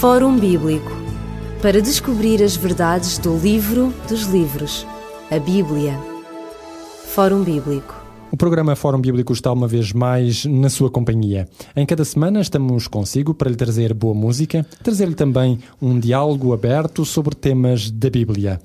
Fórum Bíblico para descobrir as verdades do livro dos livros, a Bíblia. Fórum Bíblico. O programa Fórum Bíblico está uma vez mais na sua companhia. Em cada semana estamos consigo para lhe trazer boa música, trazer-lhe também um diálogo aberto sobre temas da Bíblia.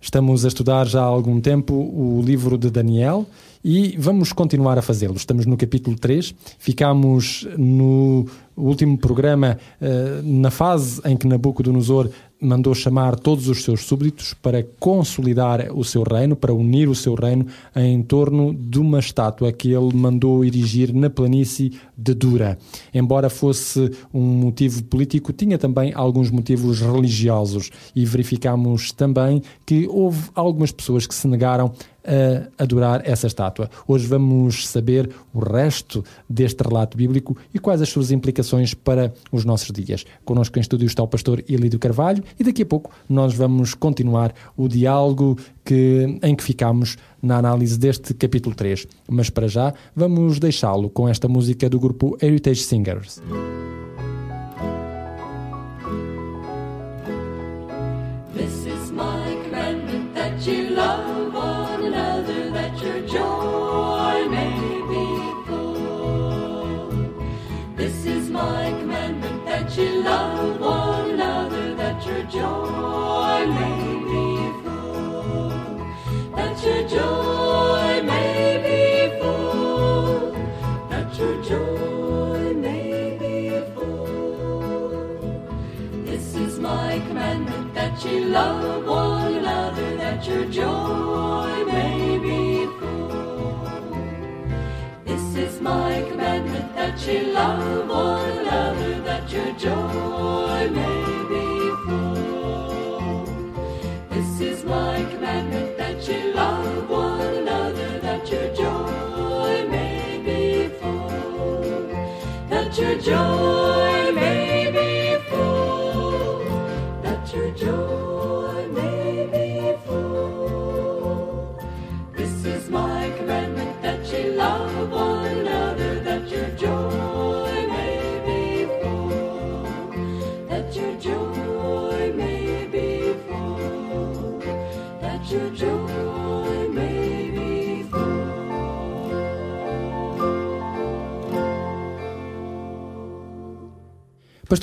Estamos a estudar já há algum tempo o livro de Daniel e vamos continuar a fazê-lo. Estamos no capítulo 3, ficámos no último programa uh, na fase em que Nabucodonosor mandou chamar todos os seus súbditos para consolidar o seu reino, para unir o seu reino em torno de uma estátua que ele mandou erigir na planície de Dura. Embora fosse um motivo político, tinha também alguns motivos religiosos e verificamos também que houve algumas pessoas que se negaram a adorar essa estátua. Hoje vamos saber o resto deste relato bíblico e quais as suas implicações para os nossos dias. Connosco em estúdio está o pastor Elidio Carvalho e daqui a pouco nós vamos continuar o diálogo que, em que ficamos na análise deste capítulo 3. Mas para já vamos deixá-lo com esta música do grupo Heritage Singers. Love one another that your joy may be full. This is my commandment that ye love one another that your joy may That your joy may be full. That your joy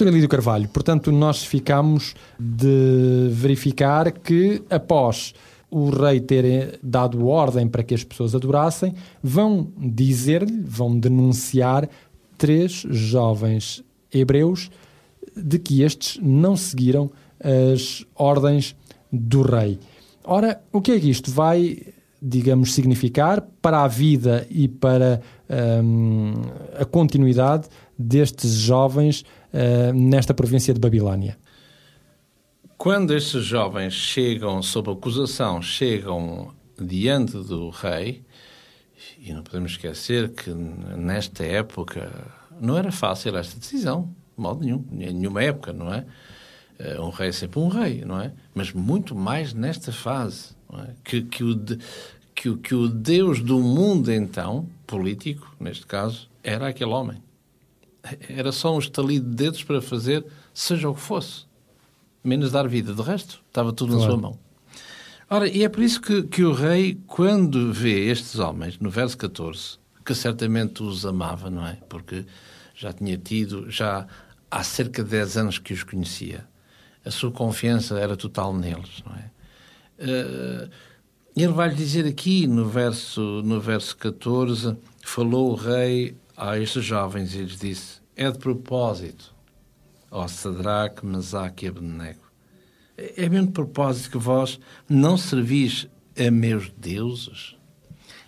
Pastor Elídio Carvalho, portanto, nós ficamos de verificar que após o rei ter dado ordem para que as pessoas adorassem, vão dizer-lhe, vão denunciar três jovens hebreus de que estes não seguiram as ordens do rei. Ora, o que é que isto vai, digamos, significar para a vida e para hum, a continuidade destes jovens uh, nesta província de Babilónia. Quando estes jovens chegam sob acusação, chegam diante do rei, e não podemos esquecer que nesta época não era fácil esta decisão, de modo nenhum, em nenhuma época, não é? Eh, um rei é sempre um rei, não é? Mas muito mais nesta fase, é? que, que, o de, que, que o Deus do mundo, então, político, neste caso, era aquele homem era só um estalido de dedos para fazer seja o que fosse, menos dar vida. De resto, estava tudo claro. na sua mão. Ora, e é por isso que, que o rei, quando vê estes homens, no verso 14, que certamente os amava, não é? Porque já tinha tido, já há cerca de 10 anos que os conhecia. A sua confiança era total neles, não é? Uh, ele vai dizer aqui no verso, no verso 14: falou o rei a estes jovens e lhes disse: É de propósito, ó Sadraque, Mesaque e Abednego. É mesmo de propósito que vós não servis a meus deuses?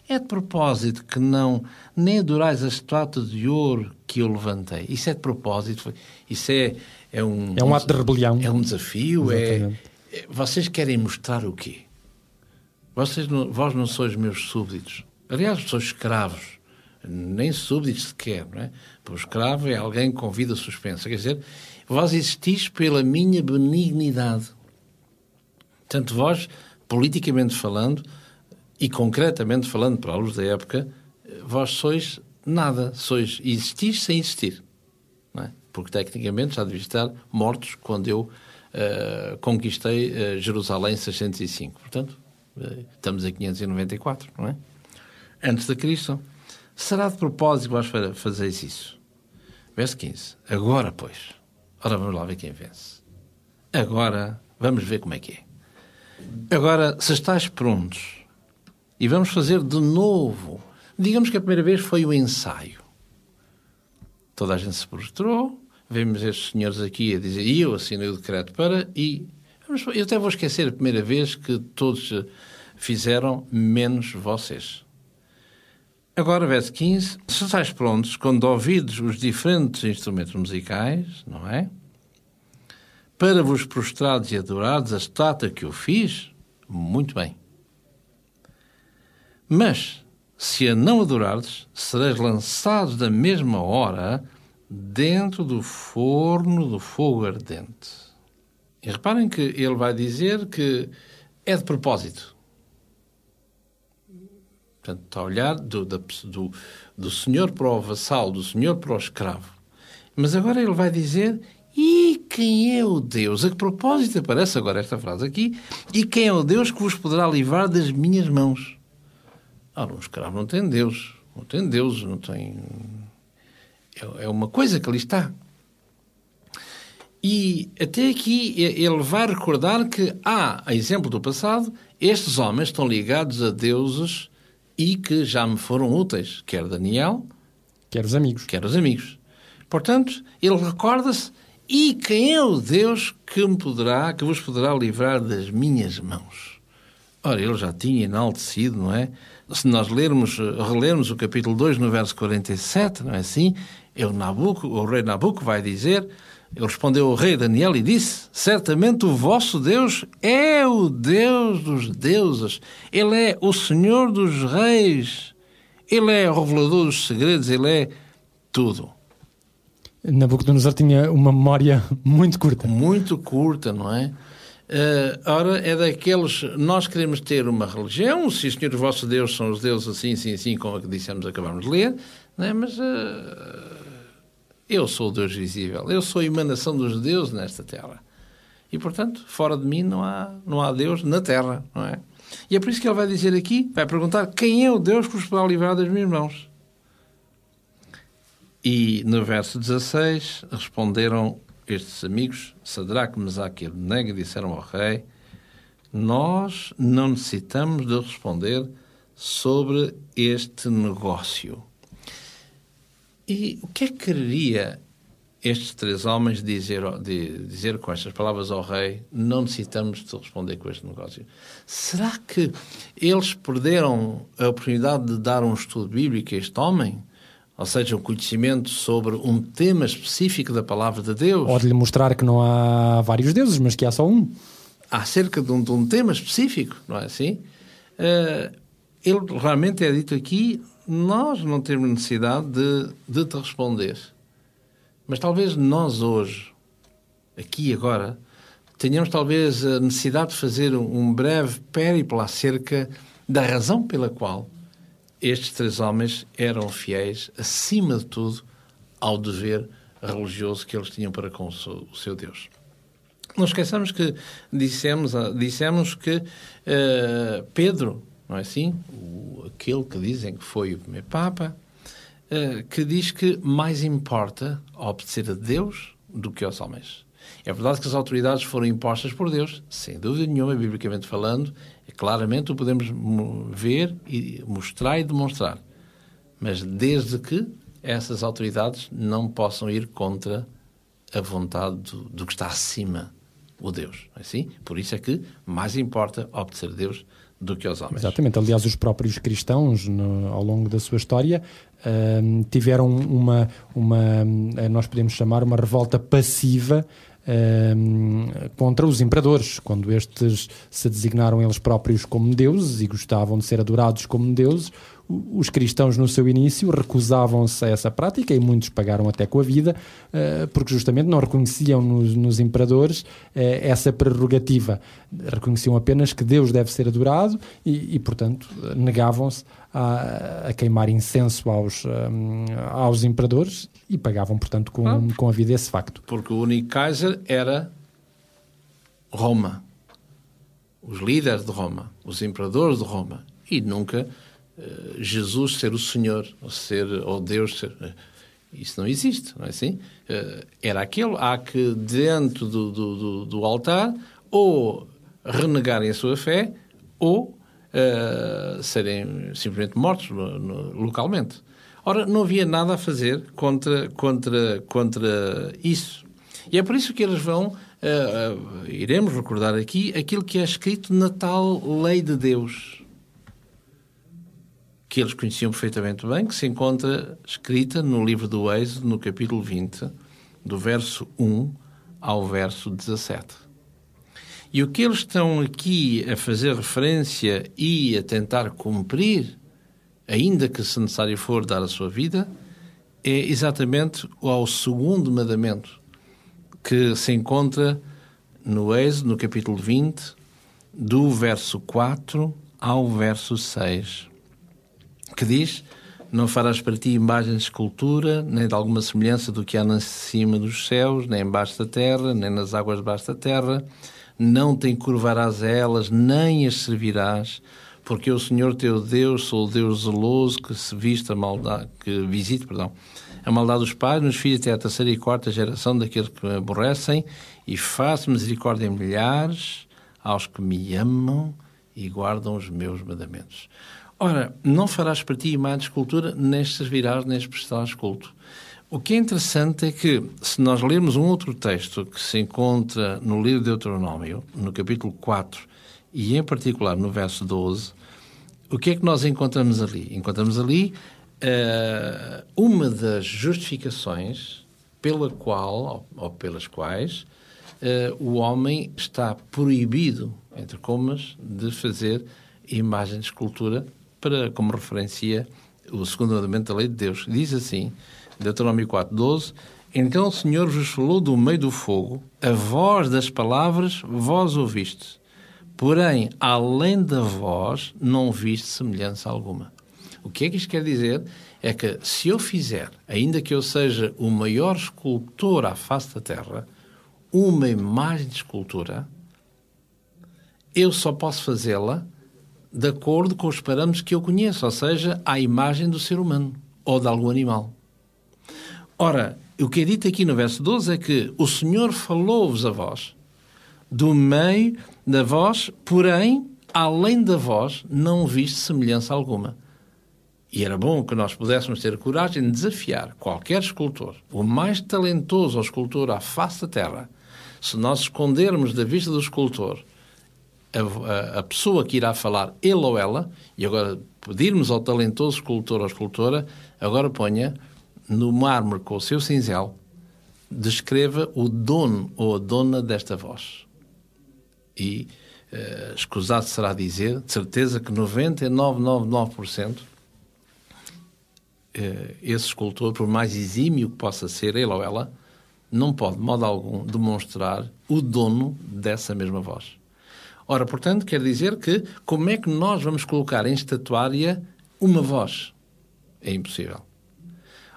É de propósito que não nem adorais a estátua de ouro que eu levantei. Isso é de propósito. Isso é, é um... É um ato de rebelião. É um desafio. É, é, vocês querem mostrar o quê? Vocês não, vós não sois meus súbditos. Aliás, sois escravos nem súbditos sequer, não é? Porque o escravo é alguém com vida suspensa. Quer dizer, vós existis pela minha benignidade. Tanto vós, politicamente falando, e concretamente falando para a luz da época, vós sois nada, sois existis sem existir. É? porque tecnicamente já devia estar mortos quando eu uh, conquistei uh, Jerusalém em 605. Portanto, uh, estamos em 594, não é? Antes de Cristo. Será de propósito que vós fazeis isso? Verso 15. Agora, pois. Ora, vamos lá ver quem vence. Agora, vamos ver como é que é. Agora, se estáis prontos, e vamos fazer de novo. Digamos que a primeira vez foi o ensaio. Toda a gente se prostrou, vemos estes senhores aqui a dizer, e eu assinei o decreto para, e eu até vou esquecer a primeira vez que todos fizeram, menos vocês. Agora, verso 15. Se estáis prontos, quando ouvidos os diferentes instrumentos musicais, não é? Para vos prostrados e adorados a estátua que eu fiz, muito bem. Mas, se a não adorardes, sereis lançados da mesma hora dentro do forno do fogo ardente. E reparem que ele vai dizer que é de propósito. Portanto, está a olhar do, do, do senhor para o vassalo, do senhor para o escravo. Mas agora ele vai dizer: e quem é o Deus? A que propósito aparece agora esta frase aqui? E quem é o Deus que vos poderá livrar das minhas mãos? Ora, um escravo não tem Deus. Não tem Deus, não tem. É, é uma coisa que ali está. E até aqui ele vai recordar que há, a exemplo do passado, estes homens estão ligados a deuses e que já me foram úteis, quer Daniel, quer os amigos. Quer os amigos. Portanto, ele recorda-se e quem é o Deus que me poderá, que vos poderá livrar das minhas mãos? Ora, ele já tinha enaltecido, não é? Se nós lermos, relermos o capítulo 2, no verso 47, não é assim? Eu, Nabuco, o rei Nabuco vai dizer ele respondeu ao rei Daniel e disse: Certamente o vosso Deus é o Deus dos deuses, Ele é o Senhor dos reis, Ele é o revelador dos segredos, Ele é tudo. Nabucodonosor tinha uma memória muito curta. Muito curta, não é? Uh, ora, é daqueles. Nós queremos ter uma religião, se os senhores vossos deuses são os deuses assim, assim, assim, como a que dissemos, acabamos de ler, não é? mas. Uh, eu sou o Deus visível, eu sou a emanação dos deuses nesta terra. E, portanto, fora de mim não há, não há Deus na terra, não é? E é por isso que ele vai dizer aqui, vai perguntar quem é o Deus que vos poderá livrar das minhas mãos. E no verso 16 responderam estes amigos, Sadraque, Mesaque e Abednego, disseram ao rei, nós não necessitamos de responder sobre este negócio. E o que é que queria estes três homens dizer, de, dizer com estas palavras ao rei? Não necessitamos de responder com este negócio. Será que eles perderam a oportunidade de dar um estudo bíblico a este homem? Ou seja, um conhecimento sobre um tema específico da palavra de Deus? Ou de lhe mostrar que não há vários deuses, mas que há só um. Acerca de um, de um tema específico, não é assim? Uh, ele realmente é dito aqui nós não temos necessidade de, de te responder. Mas talvez nós hoje, aqui e agora, tenhamos talvez a necessidade de fazer um breve périplo acerca da razão pela qual estes três homens eram fiéis, acima de tudo, ao dever religioso que eles tinham para com o seu Deus. Não esqueçamos que dissemos, dissemos que uh, Pedro não é assim? O, aquele que dizem que foi o primeiro Papa, uh, que diz que mais importa obedecer a Deus do que aos homens. É verdade que as autoridades foram impostas por Deus, sem dúvida nenhuma, biblicamente falando, e claramente o podemos ver e mostrar e demonstrar. Mas desde que essas autoridades não possam ir contra a vontade do, do que está acima, o Deus. É assim? Por isso é que mais importa obedecer a Deus do que aos homens. Exatamente. Aliás, os próprios cristãos, no, ao longo da sua história, uh, tiveram uma, uma, nós podemos chamar, uma revolta passiva uh, contra os imperadores, quando estes se designaram eles próprios como deuses e gostavam de ser adorados como deuses, os cristãos no seu início recusavam-se a essa prática e muitos pagaram até com a vida, eh, porque justamente não reconheciam nos, nos imperadores eh, essa prerrogativa. Reconheciam apenas que Deus deve ser adorado e, e, portanto, negavam-se a, a queimar incenso aos, hum, aos imperadores e pagavam, portanto, com, Ah. com a vida esse facto. Porque o único Kaiser era Roma. Os líderes de Roma, os imperadores de Roma. E nunca eh, Jesus ser o Senhor, ou, ser, ou Deus ser. eh, Isso não existe, não é assim? Eh, era aquele. Há que, dentro do, do, do, do altar, ou renegarem a sua fé, ou serem simplesmente mortos no- no- localmente. Ora, não havia nada a fazer contra, contra, contra isso. E é por isso que eles vão, eh, eh, iremos recordar aqui, aquilo que é escrito na tal lei de Deus, que eles conheciam perfeitamente bem, que se encontra escrita no livro do Êxodo, no capítulo 20, do verso 1 ao verso 17. E o que eles estão aqui a fazer referência e a tentar cumprir, ainda que se necessário for dar a sua vida, é exatamente ao segundo mandamento, que se encontra no Êxodo, no capítulo 20, do verso 4 ao verso 6, que diz: Não farás para ti imagem de escultura, nem de alguma semelhança do que há na cima dos céus, nem embaixo da terra, nem nas águas debaixo da terra. Não te encurvarás a elas, nem as servirás, porque eu, Senhor teu Deus, sou o Deus zeloso que se viste a maldade, que visite, perdão, a maldade dos pais nos filhos até a terceira e quarta geração daqueles que me aborrecem, e faço misericórdia em milhares aos que me amam e guardam os meus mandamentos. Ora, não farás para ti imagem de escultura, nem servirás, nem prestarás culto. O que é interessante é que, se nós lermos um outro texto que se encontra no livro de Deuteronômio, no capítulo 4, e em particular no verso 12, o que é que nós encontramos ali? Encontramos ali eh, uma das justificações pela qual, ou, ou pelas quais, eh, o homem está proibido, entre comas, de fazer imagem de escultura para, como referencia o segundo mandamento da lei de Deus. Diz assim, Deuteronômio 4, 12, Então o Senhor vos falou do meio do fogo, a voz das palavras vós ouviste, porém, além da voz, não viste semelhança alguma. O que é que isto quer dizer? É que se eu fizer, ainda que eu seja o maior escultor à face da Terra, uma imagem de escultura, eu só posso fazê-la de acordo com os parâmetros que eu conheço, ou seja, à imagem do ser humano ou de algum animal. Ora, o que é dito aqui no verso 12 é que o Senhor falou-vos a vós, do meio da voz, porém, além da voz, não viste semelhança alguma. E era bom que nós pudéssemos ter coragem de desafiar qualquer escultor, o mais talentoso escultor à face da terra, se nós escondermos da vista do escultor a, a, a, pessoa que irá falar, ele ou ela, e agora pedirmos ao talentoso escultor ou escultora, agora ponha no mármore com o seu cinzel, descreva o dono ou a dona desta voz. E uh, escusado será dizer, de certeza que 99,99% uh, esse escultor, por mais exímio que possa ser ele ou ela, não pode, de modo algum, demonstrar o dono dessa mesma voz. Ora, portanto, quer dizer que como é que nós vamos colocar em estatuária uma voz? É impossível.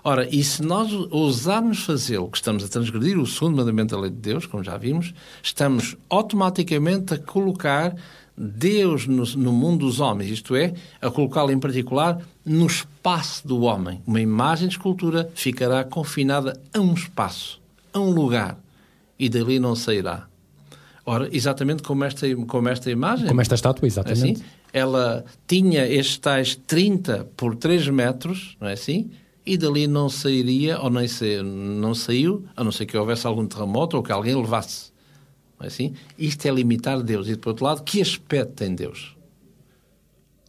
Ora, e se nós ousarmos fazê-lo, que estamos a transgredir o segundo mandamento da lei de Deus, como já vimos, estamos automaticamente a colocar Deus no, no mundo dos homens, isto é, a colocá-lo em particular no espaço do homem. Uma imagem de escultura ficará confinada a um espaço, a um lugar, e dali não sairá. Ora, exatamente como esta, como esta imagem. Como esta estátua, exatamente. Assim, ela tinha estes tais 30 por 3 metros, não é assim? E dali não sairia, ou nem sa, não saiu, a não ser que houvesse algum terremoto ou que alguém levasse. Não é assim? Isto é limitar Deus. E, por outro lado, que aspecto tem Deus?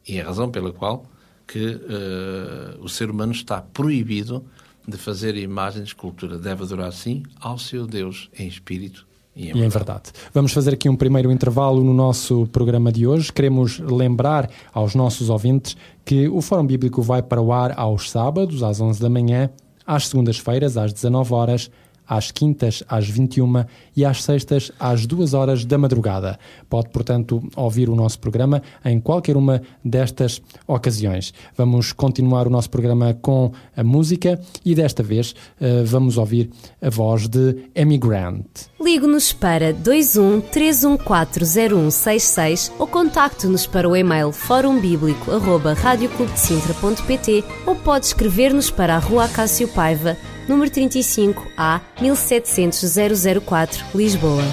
E é a razão pela qual que uh, o ser humano está proibido de fazer imagem de escultura. Deve adorar, sim, ao seu Deus em espírito E E em verdade. Vamos fazer aqui um primeiro intervalo no nosso programa de hoje. Queremos lembrar aos nossos ouvintes que o Fórum Bíblico vai para o ar aos sábados, às 11 da manhã, às segundas-feiras, às 19 horas, às quintas, às 21 e às sextas, às 2 horas da madrugada. Pode, portanto, ouvir o nosso programa em qualquer uma destas ocasiões. Vamos continuar o nosso programa com a música e desta vez eh, vamos ouvir a voz de Amy Grant. Ligue-nos para 21 3140166 ou contacte-nos para o e-mail forumbíblico.radioclubdecintra.pt ou pode escrever-nos para a Rua Acácio Paiva, número 35 A 1700 004, Lisboa.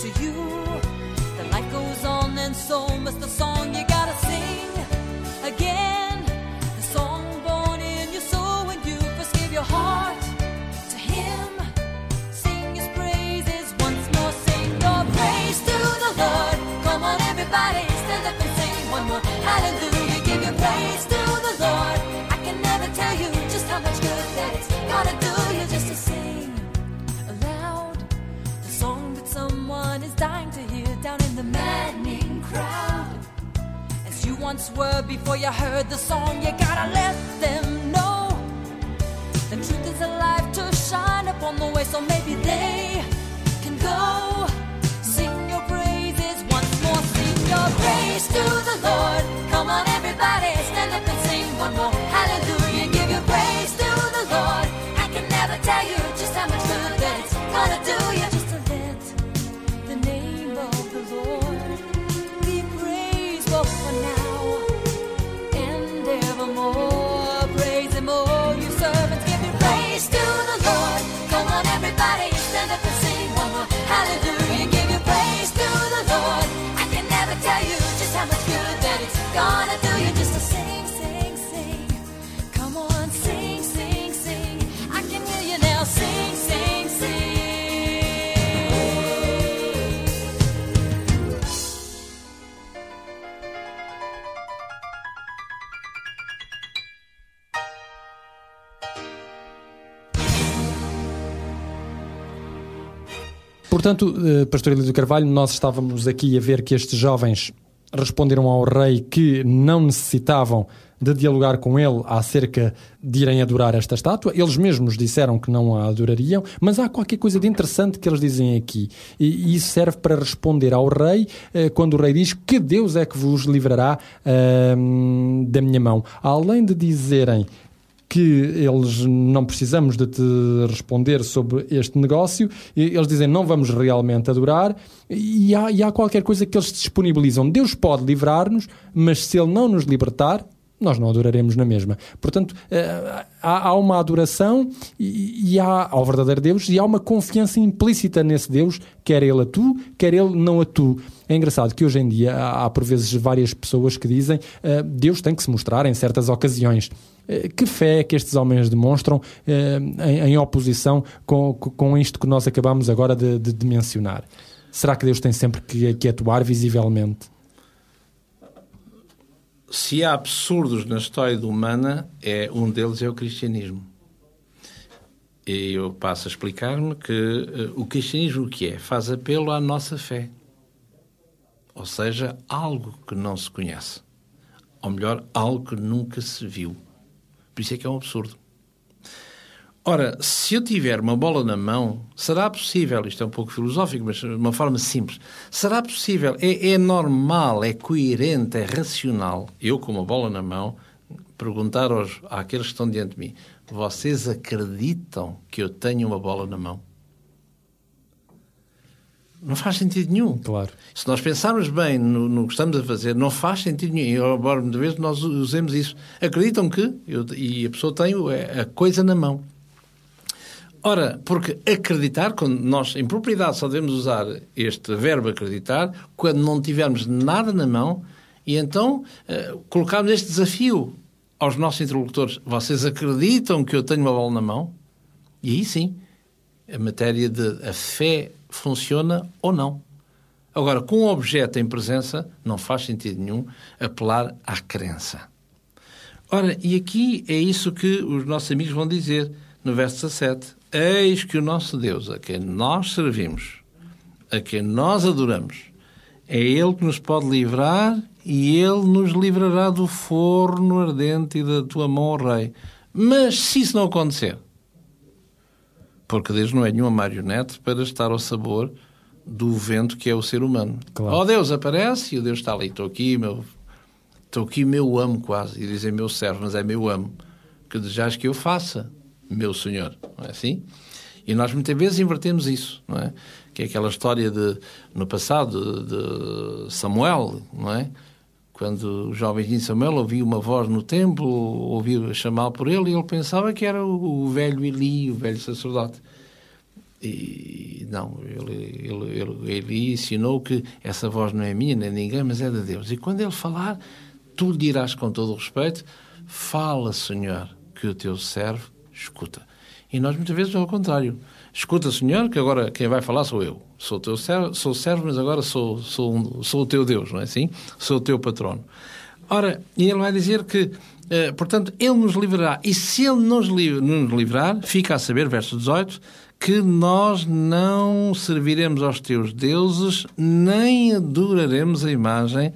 To you the life goes on, and so must the song you gotta sing again. The song born in your soul when you first your heart to Him. Sing His praises once more. Sing your praise to the Lord. Come on, everybody, stand up and sing one more. Hallelujah, once were before you heard the song, you gotta let them know. The truth is alive to shine upon the way, so maybe they can go. Sing your praises once more, sing your praise to the Lord. Come on, everybody, stand up and sing one more. Hallelujah, give your praise to the Lord. I can never tell you just how much good that it's gonna do gonna do you. Portanto, eh, Pastor Elísio Carvalho, nós estávamos aqui a ver que estes jovens responderam ao rei que não necessitavam de dialogar com ele acerca de irem adorar esta estátua. Eles mesmos disseram que não a adorariam, mas há qualquer coisa de interessante que eles dizem aqui. E isso serve para responder ao rei eh, quando o rei diz que Deus é que vos livrará ahm, da minha mão. Além de dizerem que eles não precisamos de te responder sobre este negócio, e eles dizem não vamos realmente adorar, e há, e há qualquer coisa que eles disponibilizam. Deus pode livrar-nos, mas se Ele não nos libertar, nós não adoraremos na mesma. Portanto, eh, há, uma adoração e, há ao verdadeiro Deus e há uma confiança implícita nesse Deus, quer Ele a tu, quer Ele não a tu. É engraçado que hoje em dia há, por vezes várias pessoas que dizem eh, Deus tem que se mostrar em certas ocasiões. Eh, Que fé que estes homens demonstram em, oposição com, com isto que nós acabamos agora de, de- de mencionar? Será que Deus tem sempre que, que atuar visivelmente? Se há absurdos na história humana, é um deles é o cristianismo. E eu passo a explicar-me que eh, o cristianismo o que é? Faz apelo à nossa fé. Ou seja, algo que não se conhece. Ou melhor, algo que nunca se viu. Por isso é que é um absurdo. Ora, se eu tiver uma bola na mão, será possível, isto é um pouco filosófico, mas de uma forma simples, será possível, é, é normal, é coerente, é racional, eu com uma bola na mão, perguntar aos, àqueles que estão diante de mim, vocês acreditam que eu tenho uma bola na mão? Não faz sentido nenhum. Claro. Se nós pensarmos bem no, no que estamos a fazer, não faz sentido nenhum. Embora muitas vezes nós usemos isso. Acreditam que, eu, e a pessoa tem é, a coisa na mão. Ora, porque acreditar, quando nós em propriedade só devemos usar este verbo acreditar, quando não tivermos nada na mão, e então eh, colocarmos este desafio aos nossos interlocutores: vocês acreditam que eu tenho uma bola na mão? E aí sim, a matéria de a fé funciona ou não. Agora, com o objeto em presença, não faz sentido nenhum apelar à crença. Ora, e aqui é isso que os nossos amigos vão dizer no verso 17: Eis que o nosso Deus, a quem nós servimos, a quem nós adoramos, é Ele que nos pode livrar e Ele nos livrará do forno ardente e da tua mão, ó Rei. Mas se isso não acontecer, porque Deus não é nenhuma marionete para estar ao sabor do vento que é o ser humano. Claro. Ó Deus aparece e o Deus está ali, estou aqui, meu, estou aqui, meu amo quase, e dizem meu servo, mas é meu amo, que desejas que eu faça, meu Senhor, não é assim? E nós muitas vezes invertemos isso, não é? Que é aquela história de, no passado, de Samuel, não é? Quando o jovem Samuel ouvia uma voz no templo, ouvia chamar por ele, e ele pensava que era o, o velho Eli, o velho sacerdote. E não, ele, ele, ele, ele ensinou que essa voz não é minha, nem ninguém, mas é de Deus. E quando ele falar, tu dirás com todo o respeito: Fala, Senhor, que o teu servo escuta. E nós muitas vezes é ao contrário. Escuta, Senhor, que agora quem vai falar sou eu. Sou teu servo, sou servo, mas agora sou, sou, sou o teu Deus, não é assim? Sou o teu patrono. Ora, e ele vai dizer que, eh, portanto, ele nos livrará. E se ele nos, liv nos livrar, fica a saber, verso 18, que nós não serviremos aos teus deuses, nem adoraremos a imagem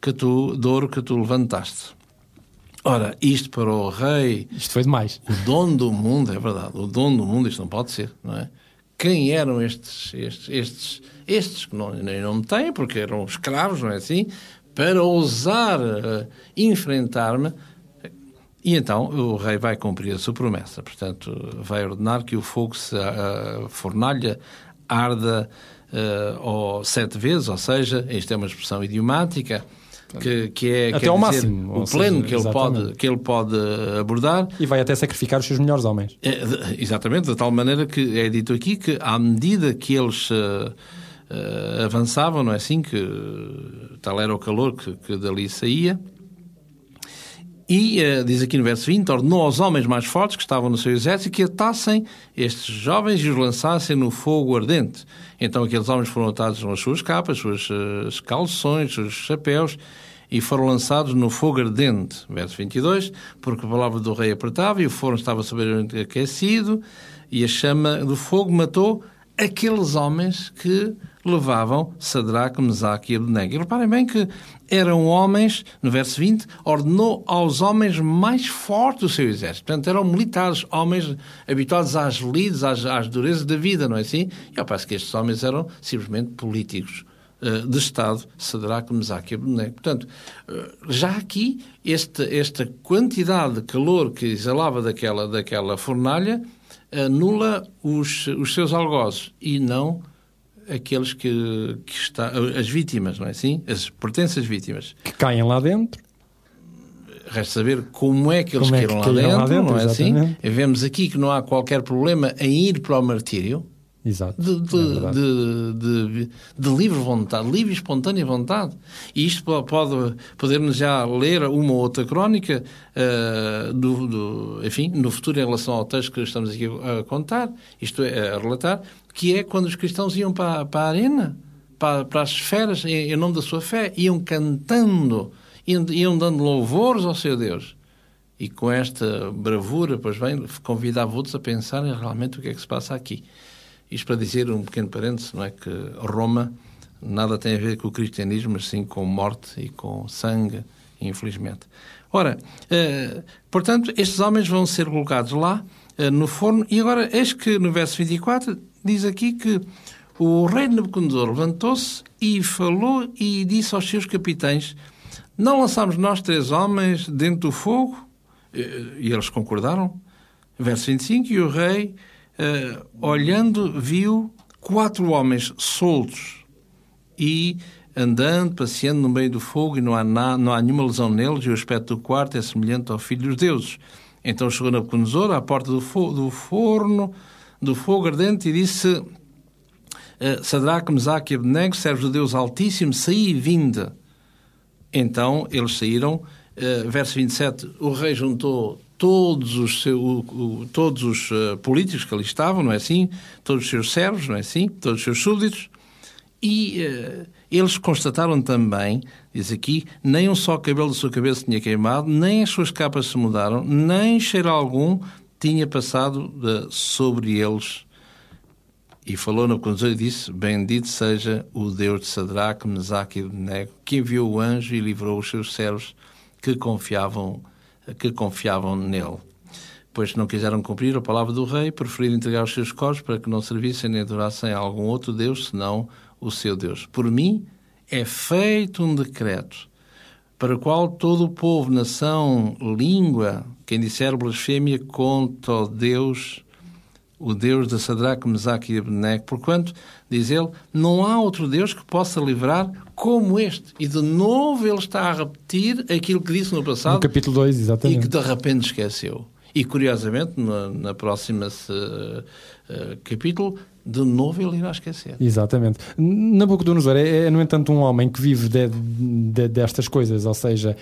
que tu, de ouro que tu levantaste. Ora, isto para o rei, Isto foi demais. o dono do mundo, é verdade, o dono do mundo, isto não pode ser, não é? Quem eram estes, estes, estes, estes que não, nem nome têm, porque eram escravos, não é assim? Para ousar eh, enfrentar-me. E então o rei vai cumprir a sua promessa. Portanto, vai ordenar que o fogo, se, a fornalha, arda eh, ou sete vezes, ou seja, isto é uma expressão idiomática, que, que é Até ao dizer, máximo, o pleno seja, que, ele pode, que ele pode abordar. E vai até sacrificar os seus melhores homens. É, de- exatamente, de tal maneira que é dito aqui que, à medida que eles eh, eh, avançavam, não é assim? Que tal era o calor que, que dali saía. E, eh, diz aqui no verso 20, ordenou aos homens mais fortes que estavam no seu exército que atassem estes jovens e os lançassem no fogo ardente. Então aqueles homens foram atados nas suas capas, suas eh, calções, seus chapéus, e foram lançados no fogo ardente. Verso 22, porque a palavra do rei apertava e o forno estava soberanamente aquecido, e a chama do fogo matou aqueles homens que levavam Sadraque, Mesaque e Abednego. Reparem bem que eram homens, no verso 20, ordenou aos homens mais fortes do seu exército. Portanto, eram militares, homens habituados às lides, às, às durezas da vida, não é assim? E ao passo que estes homens eram simplesmente políticos eh, de Estado, Sadraque, Mesaque e Abednego. Portanto, eh, já aqui, este, esta quantidade de calor que exalava daquela, daquela fornalha anula os, os seus algozes e não aqueles que, que está, as vítimas, não é assim? As pertences vítimas. Que caem lá dentro. Resta saber como é que eles Como é que caíram lá, dentro, lá dentro, não é assim? exatamente. E vemos aqui que não há qualquer problema em ir para o martírio Exato. de, de, É de, de, livre vontade, livre e espontânea vontade. E isto po- pode podermos já ler uma ou outra crónica eh, do, do- enfim, no futuro em relação ao texto que estamos aqui a contar, isto é, a relatar, que é quando os cristãos iam para, para a arena, para, para as esferas, em, em nome da sua fé, iam cantando, iam, iam dando louvores ao seu Deus. E com esta bravura, pois bem, convidava outros a pensarem realmente o que é que se passa aqui. Isto para dizer um pequeno parênteses, não é? Que Roma nada tem a ver com o cristianismo, mas sim com morte e com sangue, infelizmente. Ora, eh, portanto, estes homens vão ser colocados lá, eh, no forno, e agora, eis que no verso 24 diz aqui que o rei Nabucodonosor levantou-se e falou e disse aos seus capitães: Não lançámos nós três homens dentro do fogo? Eh, E eles concordaram. Verso 25: E o rei, eh, olhando, viu quatro homens soltos e andando, passeando no meio do fogo, e não há, na, não há nenhuma lesão neles, e o aspecto do quarto é semelhante ao filho dos deuses. Então chegou Nabucodonosor à porta do, fo do forno, do fogo ardente, e disse: eh, Sadraque, Mesaque e Abednego, servos do Deus Altíssimo, saí e vinda. Então eles saíram eh, verso 27, o rei juntou todos os, seu, todos os eh, políticos que ali estavam, não é assim? Todos os seus servos, não é assim? Todos os seus súbditos. E eh, eles constataram também, diz aqui, nem um só cabelo da sua cabeça tinha queimado, nem as suas capas se mudaram, nem cheiro algum tinha passado eh, sobre eles. E falou Nabucodonosor e disse, bendito seja o Deus de Sadraque, Mesaque e Abednego, que enviou o anjo e livrou os seus servos que confiavam, que confiavam nele. Pois não quiseram cumprir a palavra do rei, preferiram entregar os seus corpos para que não servissem nem adorassem a algum outro Deus, senão o seu Deus. Por mim é feito um decreto para o qual todo o povo, nação, língua, quem disser blasfêmia contra Deus, o Deus de Sadraque, Mesaque e Abednego, porquanto, diz ele, não há outro Deus que possa livrar como este. E de novo ele está a repetir aquilo que disse no passado No capítulo 2, e exatamente. que de repente esqueceu. E curiosamente, na, na próxima eh, eh, capítulo, de novo ele irá esquecer. Exatamente. Nabucodonosor é, é, no entanto, um homem que vive de, de- destas coisas, ou seja,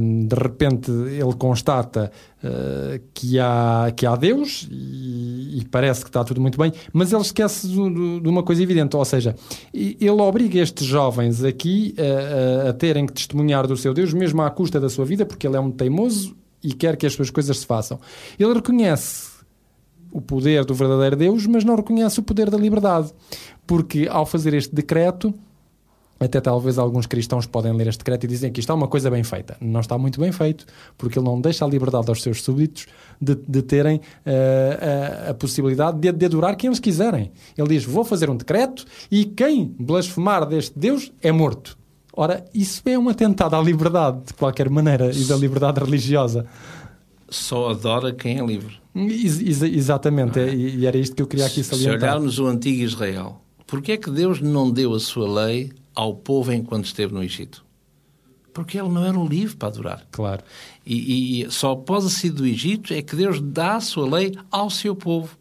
hum, de repente ele constata uh, que, há, que há Deus e, e parece que está tudo muito bem, mas ele esquece do- de uma coisa evidente, ou seja, ele obriga estes jovens aqui a, a- a terem que testemunhar do seu Deus, mesmo à custa da sua vida, porque ele é um teimoso e quer que as suas coisas se façam. Ele reconhece o poder do verdadeiro Deus, mas não reconhece o poder da liberdade. Porque ao fazer este decreto, até talvez alguns cristãos podem ler este decreto e dizem que isto é uma coisa bem feita. Não está muito bem feito, porque ele não deixa a liberdade aos seus súbditos de, de terem eh, a, a possibilidade de, de adorar quem eles quiserem. Ele diz: Vou fazer um decreto e quem blasfemar deste Deus é morto. Ora, isso é um atentado à liberdade, de qualquer maneira, e da liberdade religiosa. Só adora quem é livre. Ex- ex- exatamente, é, e e era isto que eu queria aqui Se salientar. olharmos o antigo Israel, porquê é que Deus não deu a sua lei ao povo enquanto esteve no Egito? Porque ele não era livre para adorar. Claro. E, e só após a saída do Egito é que Deus dá a sua lei ao seu povo.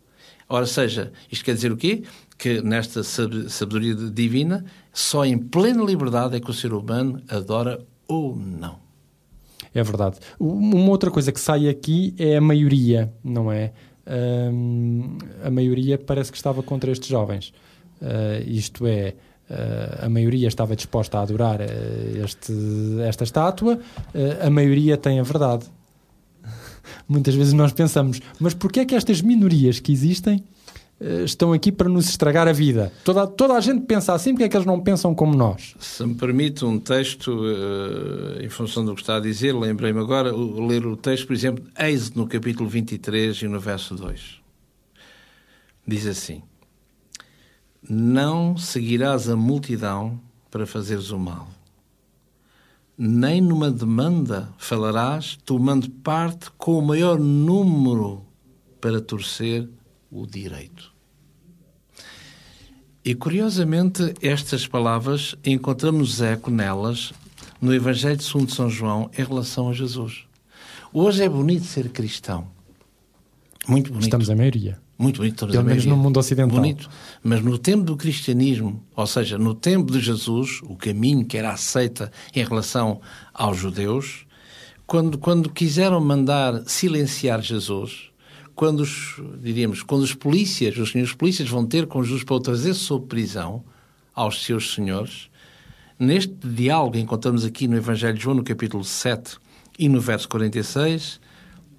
Ora, seja, isto quer dizer o quê? Que nesta sab- sabedoria divina, só em plena liberdade é que o ser humano adora ou não. É verdade. Uma outra coisa que sai aqui é a maioria, não é? Hum, a maioria parece que estava contra estes jovens. Uh, isto é, uh, a maioria estava disposta a adorar uh, este, esta estátua, a maioria tem a verdade. Muitas vezes nós pensamos, mas porquê é que estas minorias que existem estão aqui para nos estragar a vida? Toda, toda a gente pensa assim, porque é que eles não pensam como nós? Se me permite um texto, eh, em função do que está a dizer, lembrei-me agora, o- ler o texto, por exemplo, Êxodo no capítulo 23 e no verso 2. Diz assim: Não seguirás a multidão para fazeres o mal, nem numa demanda falarás, tomando parte com o maior número para torcer o direito. E curiosamente, estas palavras encontramos eco nelas no Evangelho segundo São João em relação a Jesus. Hoje é bonito ser cristão. Muito bonito. Estamos a maioria. Muito bonito. estamos Pelo menos no mundo ocidental. Bonito. Mas no tempo do cristianismo, ou seja, no tempo de Jesus, o caminho que era aceita em relação aos judeus, quando, quando quiseram mandar silenciar Jesus, quando os, diríamos, quando os polícias, os senhores polícias vão ter com Jesus para o trazer sob prisão aos seus senhores, neste diálogo que encontramos aqui no Evangelho de João, no capítulo 7 e no verso 46,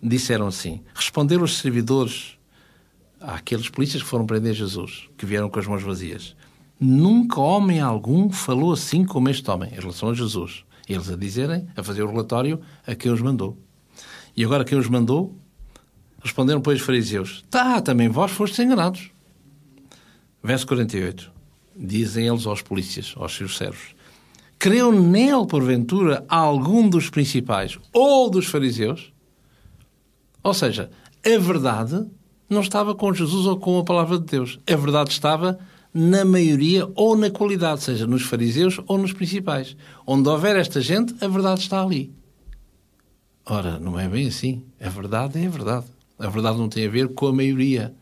disseram assim: Responderam os servidores àqueles polícias que foram prender Jesus, que vieram com as mãos vazias. Nunca homem algum falou assim como este homem, em relação a Jesus. Eles a dizerem, a fazer o relatório a quem os mandou. E agora quem os mandou? Responderam, pois, os fariseus: Tá, também vós fostes enganados. Verso 48. Dizem eles aos polícias, aos seus servos: Creu nele, porventura, algum dos principais ou dos fariseus? Ou seja, a verdade não estava com Jesus ou com a palavra de Deus. A verdade estava na maioria ou na qualidade, seja nos fariseus ou nos principais. Onde houver esta gente, a verdade está ali. Ora, não é bem assim. A verdade é a verdade. A verdade não tem a ver com a maioria.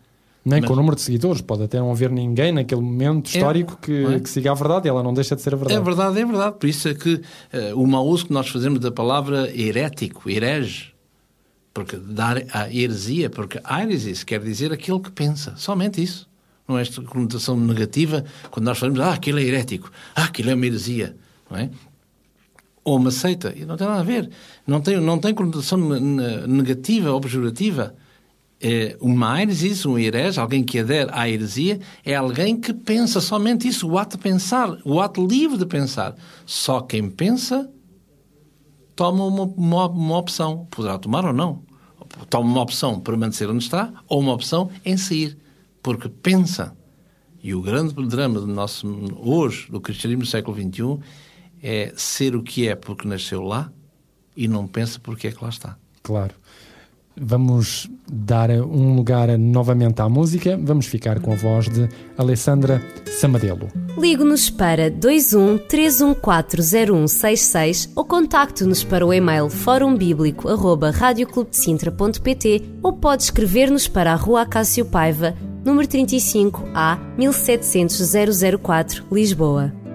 Nem Mas- com o número de seguidores, pode até não haver ninguém naquele momento É, histórico que, não é? que siga a verdade ela não deixa de ser a verdade. É verdade, é verdade. Por isso é que eh, o mau uso que nós fazemos da palavra herético, herege, porque dar a heresia, porque heresis quer dizer aquele que pensa, somente isso. Não é esta conotação negativa, quando nós falamos, ah, aquilo é herético, ah, aquilo é uma heresia, não é? Ou uma seita, e não tem nada a ver. Não tem, não tem conotação ne- ne- negativa ou pejorativa. É, uma heresis, um herege, alguém que adere à heresia, é alguém que pensa somente isso, o ato de pensar, o ato livre de pensar. Só quem pensa toma uma, uma, uma opção. Poderá tomar ou não. Toma uma opção permanecer onde está ou uma opção em sair. Porque pensa. E o grande drama do nosso hoje, do cristianismo do século XXI, é ser o que é porque nasceu lá e não pensa porque é que lá está. Claro. Vamos dar um lugar novamente à música. Vamos ficar com a voz de Alessandra Samadelo. Ligue-nos para 21 3140166 ou contacte-nos para o e-mail forumbíblico.radioclubdecintra.pt ou pode escrever-nos para a Rua Acácio Paiva, número 35 A 1700 004, Lisboa.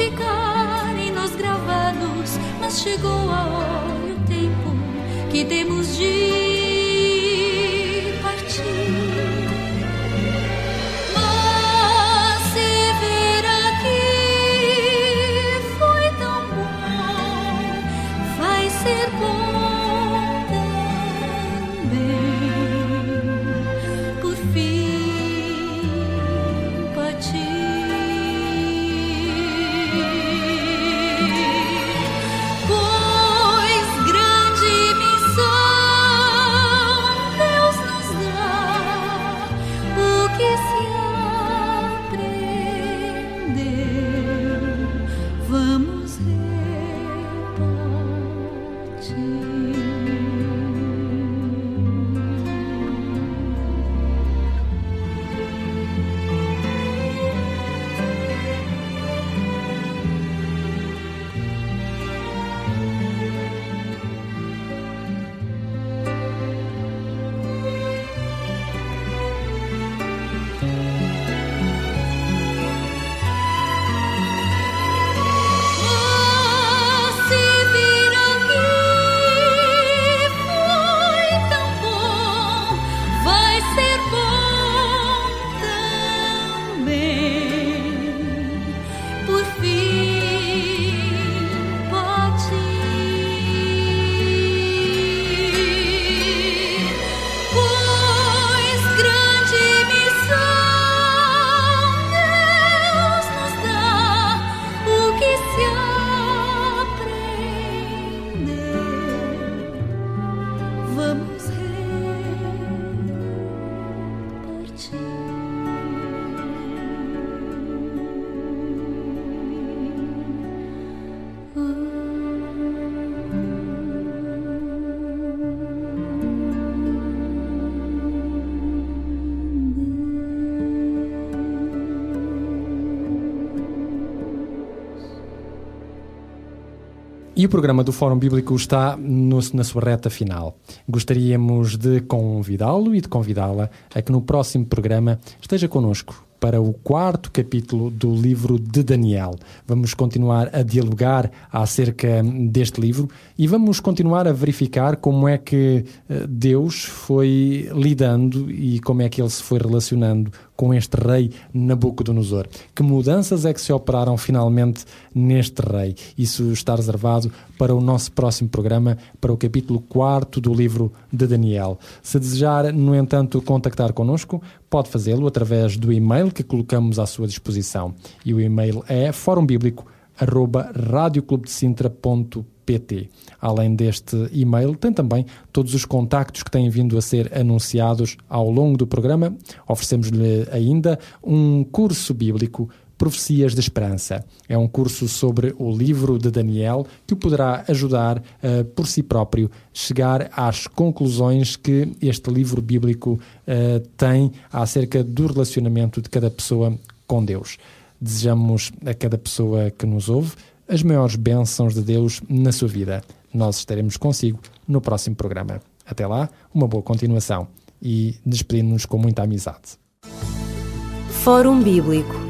Amados vão ficar em nós gravados, mas chegou a hora e o tempo que temos de E o programa do Fórum Bíblico está no, na sua reta final. Gostaríamos de convidá-lo e de convidá-la a que no próximo programa esteja connosco para o quarto capítulo do livro de Daniel. Vamos continuar a dialogar acerca deste livro e vamos continuar a verificar como é que eh, Deus foi lidando e como é que ele se foi relacionando com este rei Nabucodonosor. Que mudanças é que se operaram finalmente neste rei? Isso está reservado para o nosso próximo programa, para o capítulo 4 do livro de Daniel. Se desejar, no entanto, contactar connosco, pode fazê-lo através do e-mail que colocamos à sua disposição. E o e-mail é fórumbíblico.radioclubdecintra.pt Além deste e-mail, tem também todos os contactos que têm vindo a ser anunciados ao longo do programa. Oferecemos-lhe ainda um curso bíblico Profecias de Esperança. É um curso sobre o livro de Daniel que o poderá ajudar por si próprio, chegar às conclusões que este livro bíblico uh, tem acerca do relacionamento de cada pessoa com Deus. Desejamos a cada pessoa que nos ouve as maiores bênçãos de Deus na sua vida. Nós estaremos consigo no próximo programa. Até lá, uma boa continuação e despedimos-nos com muita amizade. Fórum Bíblico